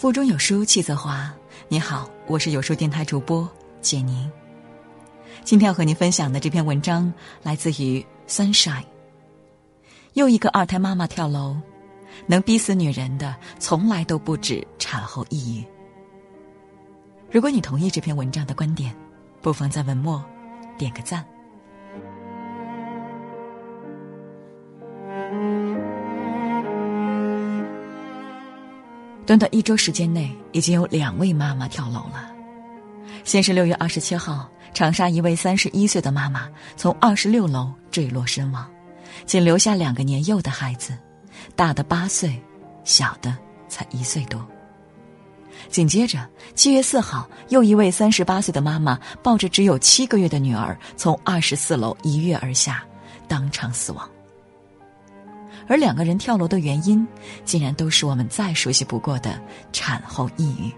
腹中有书气自华。你好，我是有书电台主播简宁。今天要和您分享的这篇文章来自于 Sunshine。又一个二胎妈妈跳楼，能逼死女人的从来都不止产后抑郁。如果你同意这篇文章的观点，不妨在文末点个赞。短短一周时间内，已经有两位妈妈跳楼了。先是六月二十七号，长沙一位三十一岁的妈妈从二十六楼坠落身亡，仅留下两个年幼的孩子，大的八岁，小的才一岁多。紧接着，七月四号，又一位三十八岁的妈妈抱着只有七个月的女儿从二十四楼一跃而下，当场死亡。而两个人跳楼的原因，竟然都是我们再熟悉不过的产后抑郁。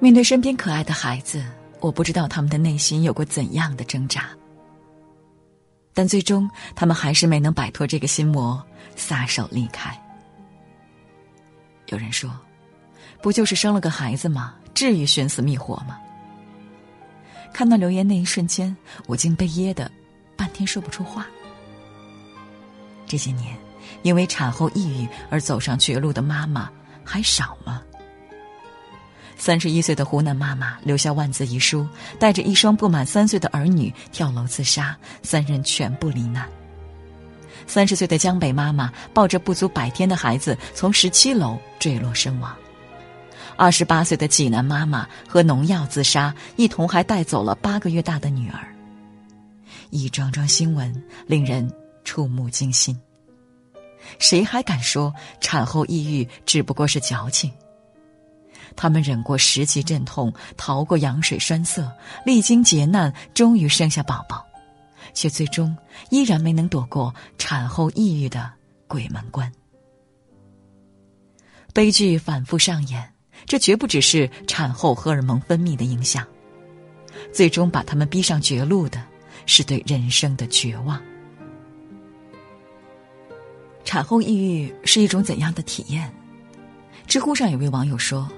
面对身边可爱的孩子，我不知道他们的内心有过怎样的挣扎，但最终他们还是没能摆脱这个心魔，撒手离开。有人说：“不就是生了个孩子吗？至于寻死觅活吗？”看到留言那一瞬间，我竟被噎得。天说不出话。这些年，因为产后抑郁而走上绝路的妈妈还少吗？三十一岁的湖南妈妈留下万字遗书，带着一双不满三岁的儿女跳楼自杀，三人全部罹难。三十岁的江北妈妈抱着不足百天的孩子从十七楼坠落身亡。二十八岁的济南妈妈喝农药自杀，一同还带走了八个月大的女儿。一桩桩新闻令人触目惊心。谁还敢说产后抑郁只不过是矫情？他们忍过十级阵痛，逃过羊水栓塞，历经劫难，终于生下宝宝，却最终依然没能躲过产后抑郁的鬼门关。悲剧反复上演，这绝不只是产后荷尔蒙分泌的影响，最终把他们逼上绝路的。是对人生的绝望。产后抑郁是一种怎样的体验？知乎上有位网友说：“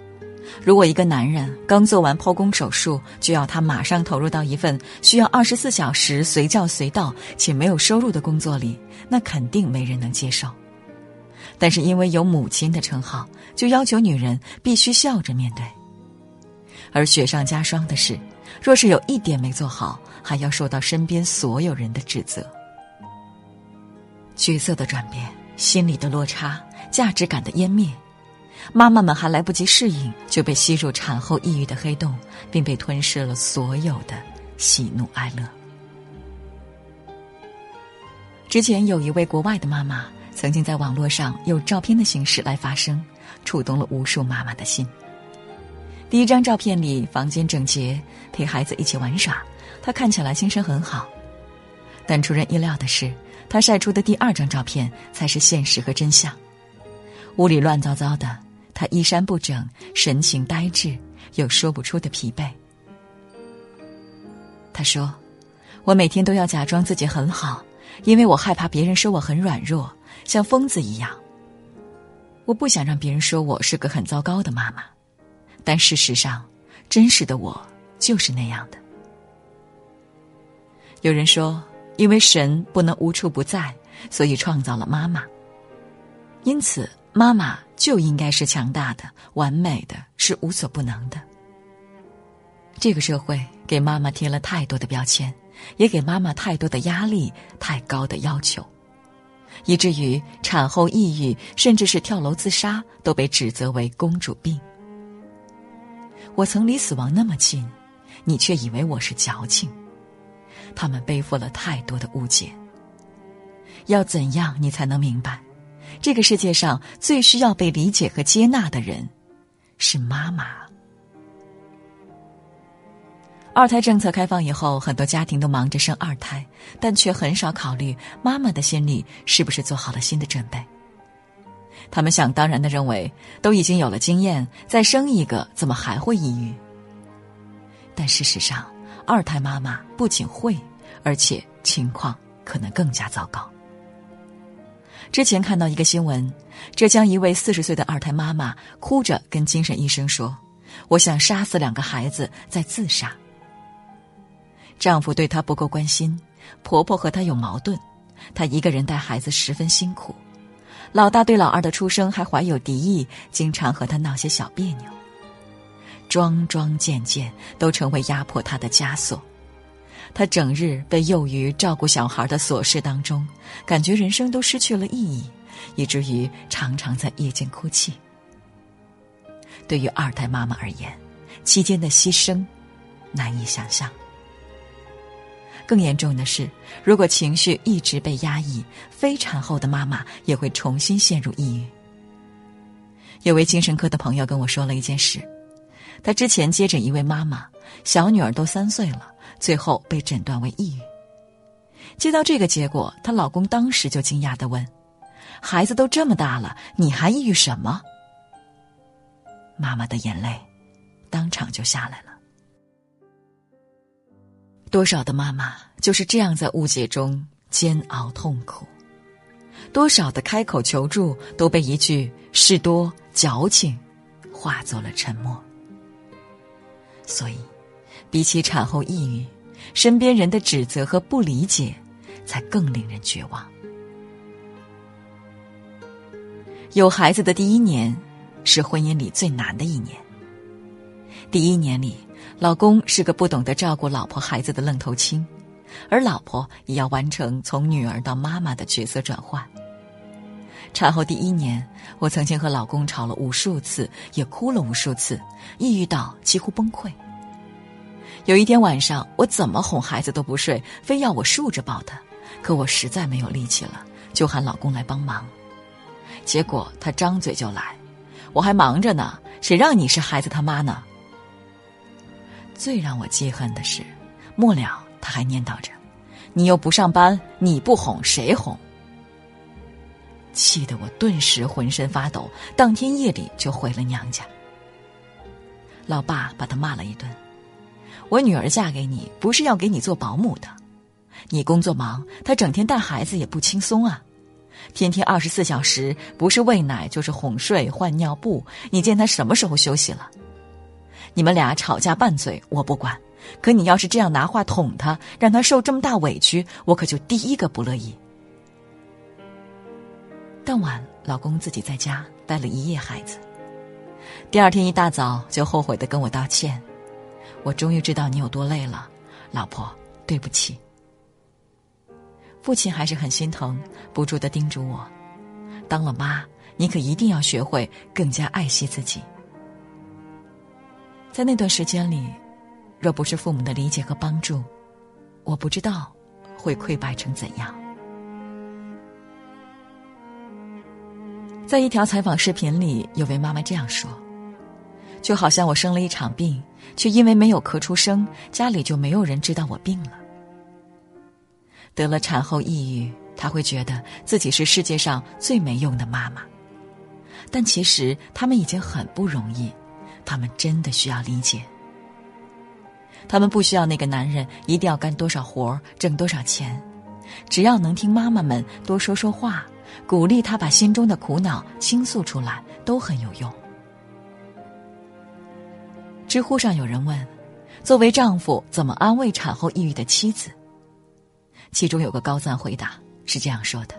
如果一个男人刚做完剖宫手术，就要他马上投入到一份需要二十四小时随叫随到且没有收入的工作里，那肯定没人能接受。但是因为有母亲的称号，就要求女人必须笑着面对。而雪上加霜的是。”若是有一点没做好，还要受到身边所有人的指责。角色的转变，心理的落差，价值感的湮灭，妈妈们还来不及适应，就被吸入产后抑郁的黑洞，并被吞噬了所有的喜怒哀乐。之前有一位国外的妈妈，曾经在网络上用照片的形式来发声，触动了无数妈妈的心。第一张照片里，房间整洁，陪孩子一起玩耍，她看起来精神很好。但出人意料的是，她晒出的第二张照片才是现实和真相。屋里乱糟糟的，她衣衫不整，神情呆滞，有说不出的疲惫。她说：“我每天都要假装自己很好，因为我害怕别人说我很软弱，像疯子一样。我不想让别人说我是个很糟糕的妈妈。”但事实上，真实的我就是那样的。有人说，因为神不能无处不在，所以创造了妈妈。因此，妈妈就应该是强大的、完美的，是无所不能的。这个社会给妈妈贴了太多的标签，也给妈妈太多的压力、太高的要求，以至于产后抑郁，甚至是跳楼自杀，都被指责为公主病。我曾离死亡那么近，你却以为我是矫情。他们背负了太多的误解。要怎样你才能明白，这个世界上最需要被理解和接纳的人，是妈妈。二胎政策开放以后，很多家庭都忙着生二胎，但却很少考虑妈妈的心里是不是做好了新的准备。他们想当然的认为，都已经有了经验，再生一个怎么还会抑郁？但事实上，二胎妈妈不仅会，而且情况可能更加糟糕。之前看到一个新闻，浙江一位四十岁的二胎妈妈哭着跟精神医生说：“我想杀死两个孩子再自杀。”丈夫对她不够关心，婆婆和她有矛盾，她一个人带孩子十分辛苦。老大对老二的出生还怀有敌意，经常和他闹些小别扭。桩桩件件都成为压迫他的枷锁。他整日被囿于照顾小孩的琐事当中，感觉人生都失去了意义，以至于常常在夜间哭泣。对于二胎妈妈而言，期间的牺牲难以想象。更严重的是，如果情绪一直被压抑，非产后的妈妈也会重新陷入抑郁。有位精神科的朋友跟我说了一件事，他之前接诊一位妈妈，小女儿都三岁了。最后被诊断为抑郁。接到这个结果，她老公当时就惊讶的问：“孩子都这么大了，你还抑郁什么？”妈妈的眼泪当场就下来了。多少的妈妈就是这样在误解中煎熬痛苦，多少的开口求助都被一句“事多矫情”化作了沉默。所以。比起产后抑郁，身边人的指责和不理解，才更令人绝望。有孩子的第一年，是婚姻里最难的一年。第一年里，老公是个不懂得照顾老婆孩子的愣头青，而老婆也要完成从女儿到妈妈的角色转换。产后第一年，我曾经和老公吵了无数次，也哭了无数次，抑郁到几乎崩溃。有一天晚上，我怎么哄孩子都不睡，非要我竖着抱他，可我实在没有力气了，就喊老公来帮忙。结果他张嘴就来，我还忙着呢，谁让你是孩子他妈呢？最让我记恨的是，末了他还念叨着：“你又不上班，你不哄谁哄？”气得我顿时浑身发抖，当天夜里就回了娘家。老爸把他骂了一顿。我女儿嫁给你不是要给你做保姆的，你工作忙，她整天带孩子也不轻松啊，天天二十四小时不是喂奶就是哄睡换尿布，你见她什么时候休息了？你们俩吵架拌嘴我不管，可你要是这样拿话捅他，让他受这么大委屈，我可就第一个不乐意。当晚，老公自己在家带了一夜孩子，第二天一大早就后悔的跟我道歉。我终于知道你有多累了，老婆，对不起。父亲还是很心疼，不住的叮嘱我：当了妈，你可一定要学会更加爱惜自己。在那段时间里，若不是父母的理解和帮助，我不知道会溃败成怎样。在一条采访视频里，有位妈妈这样说。就好像我生了一场病，却因为没有咳出声，家里就没有人知道我病了。得了产后抑郁，她会觉得自己是世界上最没用的妈妈。但其实他们已经很不容易，他们真的需要理解。他们不需要那个男人一定要干多少活挣多少钱，只要能听妈妈们多说说话，鼓励他把心中的苦恼倾诉出来，都很有用。知乎上有人问：“作为丈夫，怎么安慰产后抑郁的妻子？”其中有个高赞回答是这样说的：“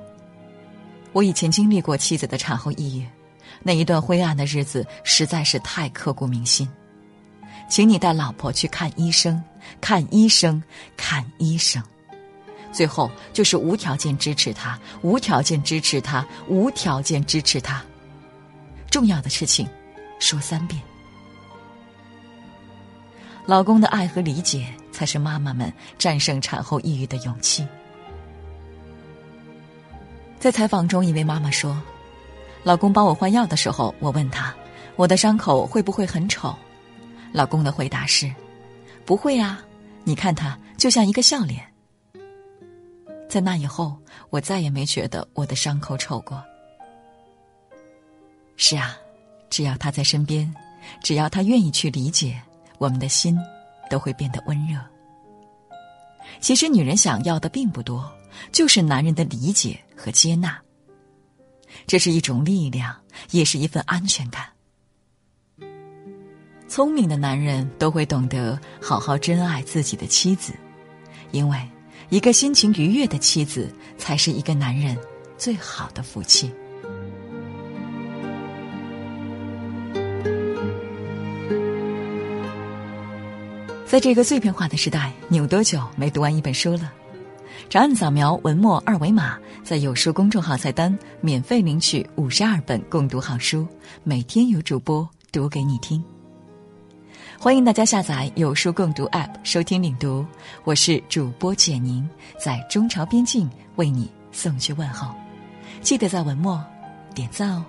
我以前经历过妻子的产后抑郁，那一段灰暗的日子实在是太刻骨铭心。请你带老婆去看医生，看医生，看医生。最后就是无条件支持他，无条件支持他，无条件支持他。重要的事情，说三遍。”老公的爱和理解，才是妈妈们战胜产后抑郁的勇气。在采访中，一位妈妈说：“老公帮我换药的时候，我问他，我的伤口会不会很丑？老公的回答是：不会啊，你看他就像一个笑脸。在那以后，我再也没觉得我的伤口丑过。是啊，只要他在身边，只要他愿意去理解。”我们的心都会变得温热。其实，女人想要的并不多，就是男人的理解和接纳。这是一种力量，也是一份安全感。聪明的男人都会懂得好好珍爱自己的妻子，因为一个心情愉悦的妻子才是一个男人最好的福气。在这个碎片化的时代，你有多久没读完一本书了？长按扫描文末二维码，在有书公众号菜单免费领取五十二本共读好书，每天有主播读给你听。欢迎大家下载有书共读 App 收听领读，我是主播简宁，在中朝边境为你送去问候，记得在文末点赞哦。